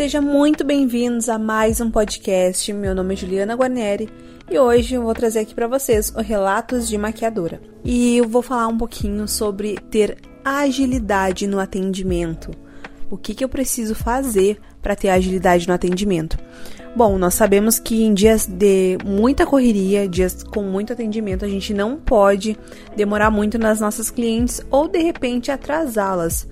Sejam muito bem-vindos a mais um podcast. Meu nome é Juliana Guarneri e hoje eu vou trazer aqui para vocês o Relatos de Maquiadora. E eu vou falar um pouquinho sobre ter agilidade no atendimento. O que, que eu preciso fazer para ter agilidade no atendimento? Bom, nós sabemos que em dias de muita correria, dias com muito atendimento, a gente não pode demorar muito nas nossas clientes ou de repente atrasá-las.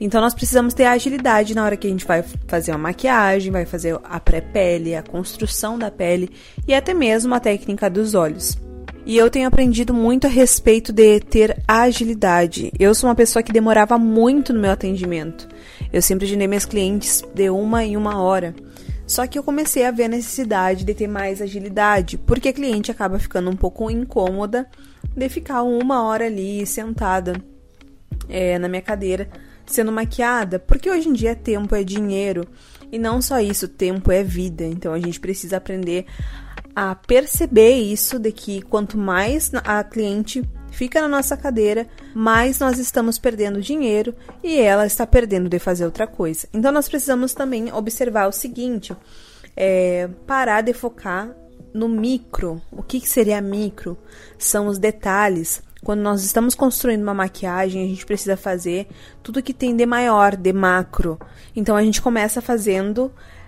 Então nós precisamos ter agilidade na hora que a gente vai fazer uma maquiagem, vai fazer a pré-pele, a construção da pele e até mesmo a técnica dos olhos. E eu tenho aprendido muito a respeito de ter agilidade. Eu sou uma pessoa que demorava muito no meu atendimento. Eu sempre agendei meus clientes de uma em uma hora. Só que eu comecei a ver a necessidade de ter mais agilidade, porque a cliente acaba ficando um pouco incômoda de ficar uma hora ali sentada é, na minha cadeira sendo maquiada, porque hoje em dia tempo é dinheiro e não só isso, tempo é vida. Então a gente precisa aprender a perceber isso de que quanto mais a cliente fica na nossa cadeira, mais nós estamos perdendo dinheiro e ela está perdendo de fazer outra coisa. Então nós precisamos também observar o seguinte: é, parar de focar no micro. O que, que seria micro? São os detalhes. Quando nós estamos construindo uma maquiagem, a gente precisa fazer tudo que tem de maior, de macro. Então a gente começa fazendo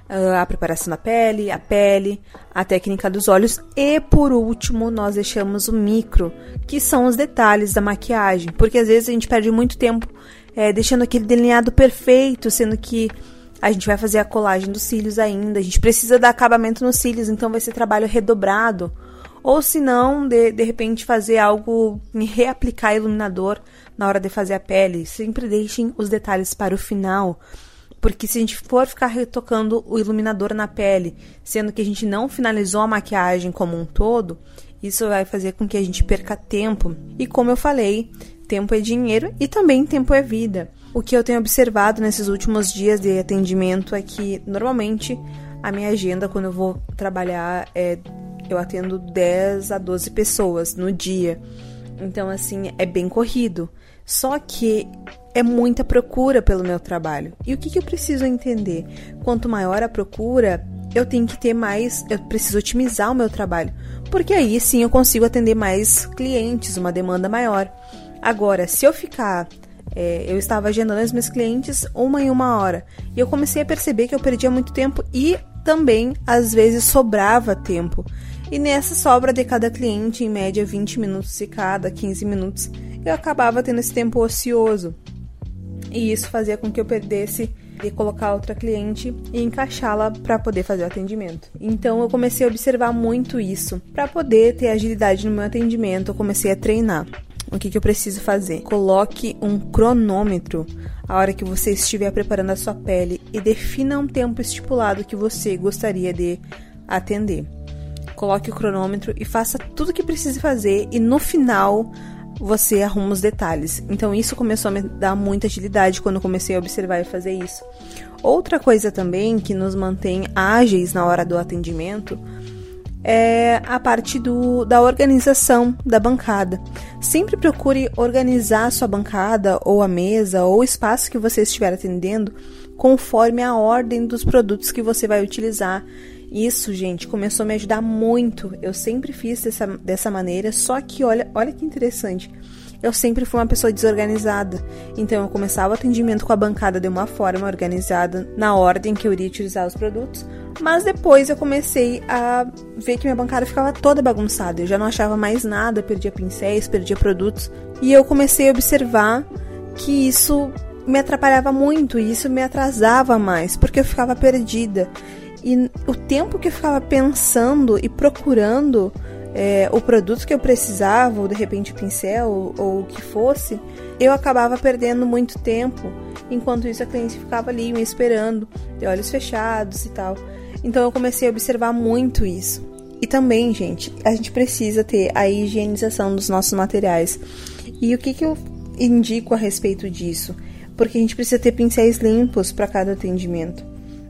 uh, a preparação da pele, a pele, a técnica dos olhos e por último nós deixamos o micro, que são os detalhes da maquiagem, porque às vezes a gente perde muito tempo é, deixando aquele delineado perfeito, sendo que a gente vai fazer a colagem dos cílios ainda, a gente precisa dar acabamento nos cílios, então vai ser trabalho redobrado. Ou se não, de, de repente fazer algo, reaplicar iluminador na hora de fazer a pele. Sempre deixem os detalhes para o final. Porque se a gente for ficar retocando o iluminador na pele, sendo que a gente não finalizou a maquiagem como um todo, isso vai fazer com que a gente perca tempo. E como eu falei, tempo é dinheiro e também tempo é vida. O que eu tenho observado nesses últimos dias de atendimento é que normalmente a minha agenda quando eu vou trabalhar é eu atendo 10 a 12 pessoas no dia. Então assim, é bem corrido. Só que é muita procura pelo meu trabalho. E o que, que eu preciso entender? Quanto maior a procura, eu tenho que ter mais, eu preciso otimizar o meu trabalho, porque aí sim eu consigo atender mais clientes, uma demanda maior. Agora, se eu ficar, é, eu estava agendando os meus clientes uma em uma hora e eu comecei a perceber que eu perdia muito tempo e também às vezes sobrava tempo. E nessa sobra de cada cliente, em média 20 minutos de cada, 15 minutos, eu acabava tendo esse tempo ocioso. E isso fazia com que eu perdesse de colocar outra cliente e encaixá-la para poder fazer o atendimento. Então eu comecei a observar muito isso. Para poder ter agilidade no meu atendimento, eu comecei a treinar. O que, que eu preciso fazer? Coloque um cronômetro a hora que você estiver preparando a sua pele e defina um tempo estipulado que você gostaria de atender. Coloque o cronômetro e faça tudo o que precise fazer e no final você arruma os detalhes. Então isso começou a me dar muita agilidade quando comecei a observar e fazer isso. Outra coisa também que nos mantém ágeis na hora do atendimento é a parte do, da organização da bancada. Sempre procure organizar a sua bancada, ou a mesa, ou o espaço que você estiver atendendo, conforme a ordem dos produtos que você vai utilizar. Isso, gente, começou a me ajudar muito. Eu sempre fiz dessa, dessa maneira, só que olha, olha que interessante. Eu sempre fui uma pessoa desorganizada. Então eu começava o atendimento com a bancada de uma forma organizada, na ordem que eu iria utilizar os produtos, mas depois eu comecei a ver que minha bancada ficava toda bagunçada. Eu já não achava mais nada, perdia pincéis, perdia produtos, e eu comecei a observar que isso me atrapalhava muito e isso me atrasava mais, porque eu ficava perdida. E o tempo que eu ficava pensando e procurando é, o produto que eu precisava, ou de repente o pincel, ou, ou o que fosse, eu acabava perdendo muito tempo. Enquanto isso, a cliente ficava ali me esperando, de olhos fechados e tal. Então eu comecei a observar muito isso. E também, gente, a gente precisa ter a higienização dos nossos materiais. E o que, que eu indico a respeito disso? Porque a gente precisa ter pincéis limpos para cada atendimento.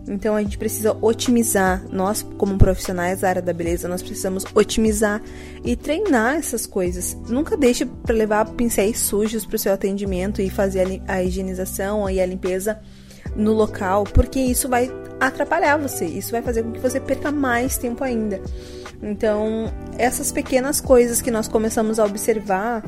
Então a gente precisa otimizar, nós como profissionais da área da beleza, nós precisamos otimizar e treinar essas coisas. Nunca deixe para levar pincéis sujos para o seu atendimento e fazer a higienização e a limpeza no local, porque isso vai atrapalhar você. Isso vai fazer com que você perca mais tempo ainda. Então, essas pequenas coisas que nós começamos a observar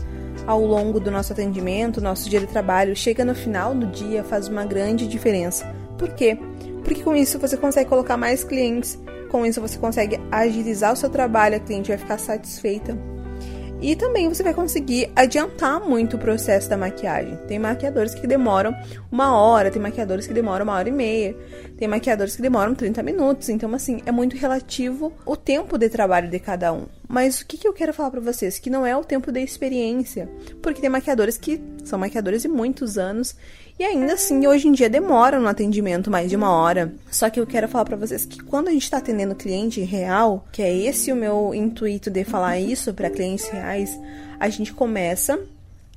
ao longo do nosso atendimento, nosso dia de trabalho, chega no final do dia, faz uma grande diferença. Por quê? Porque com isso você consegue colocar mais clientes, com isso você consegue agilizar o seu trabalho, a cliente vai ficar satisfeita. E também você vai conseguir adiantar muito o processo da maquiagem. Tem maquiadores que demoram uma hora, tem maquiadores que demoram uma hora e meia, tem maquiadores que demoram 30 minutos. Então, assim, é muito relativo o tempo de trabalho de cada um. Mas o que, que eu quero falar para vocês? Que não é o tempo da experiência. Porque tem maquiadores que são maquiadores de muitos anos e ainda assim, hoje em dia demora no atendimento mais de uma hora. Só que eu quero falar para vocês que quando a gente está atendendo cliente real, que é esse o meu intuito de falar isso para clientes reais, a gente começa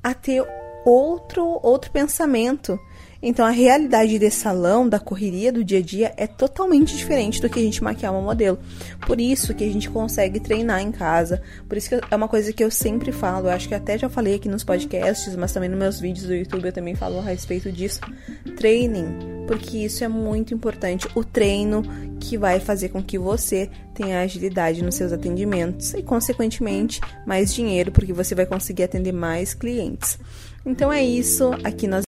a ter outro outro pensamento então a realidade de salão, da correria do dia a dia é totalmente diferente do que a gente maquiar uma modelo. Por isso que a gente consegue treinar em casa. Por isso que é uma coisa que eu sempre falo, eu acho que até já falei aqui nos podcasts, mas também nos meus vídeos do YouTube eu também falo a respeito disso. Treinem, porque isso é muito importante. O treino que vai fazer com que você tenha agilidade nos seus atendimentos e, consequentemente, mais dinheiro, porque você vai conseguir atender mais clientes. Então é isso. Aqui nós